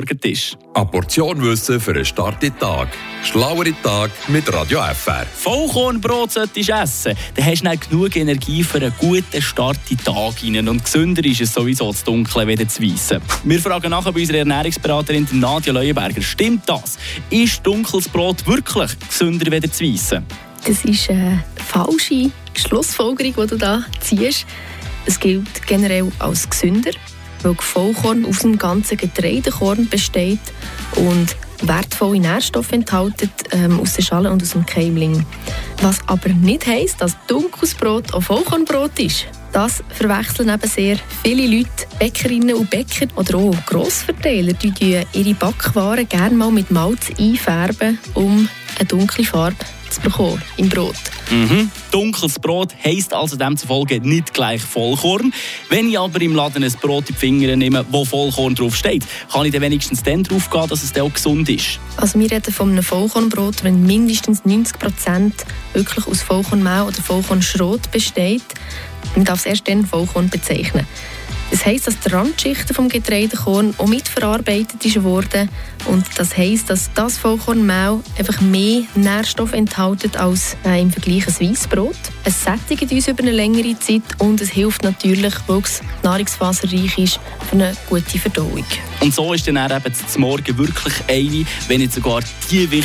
Morgentisch. Eine Portion Wissen für einen starken Tag. Schlauere Tag mit Radio FR. Vollkornbrot solltest du essen. Dann hast du dann genug Energie für einen guten Start in den Tag hinein. Und gesünder ist es sowieso zu Dunkle wie das Weisse. Wir fragen nachher bei unserer Ernährungsberaterin Nadia Leuenberger. Stimmt das? Ist dunkles Brot wirklich gesünder wie das Weisse? Das ist eine falsche Schlussfolgerung, die du da ziehst. Es gilt generell als gesünder weil Vollkorn aus dem ganzen Getreidekorn besteht und wertvolle Nährstoffe enthält ähm, aus der Schale und aus dem Keimling. Was aber nicht heisst, dass dunkles Brot auch Vollkornbrot ist. Das verwechseln eben sehr viele Leute, Bäckerinnen und Bäcker oder auch Grossverteiler, die ihre Backwaren gerne mal mit Malz einfärben, um eine dunkle Farbe zu bekommen im Brot. Mhm. Dunkles Brot heisst also demzufolge nicht gleich Vollkorn. Wenn ich aber im Laden ein Brot in die Finger nehme, wo Vollkorn drauf steht, kann ich dann wenigstens dann drauf gehen, dass es dann auch gesund ist. Also wir reden von einem Vollkornbrot, wenn mindestens 90 Prozent wirklich aus Vollkornmehl oder Vollkornschrot besteht. Man darf es erst dann Vollkorn bezeichnen. Das heisst, dass die Randschichten vom Getreidekorn auch mitverarbeitet wurden und das heisst, dass das Vollkornmehl einfach mehr Nährstoffe enthält als äh, im Vergleich ein Weissbrot. Es sättigt uns über eine längere Zeit und es hilft natürlich, weil es nahrungsfaserreich ist, für eine gute Verdauung. Und so ist dann eben zum Morgen wirklich eine, wenn nicht sogar die wichtigste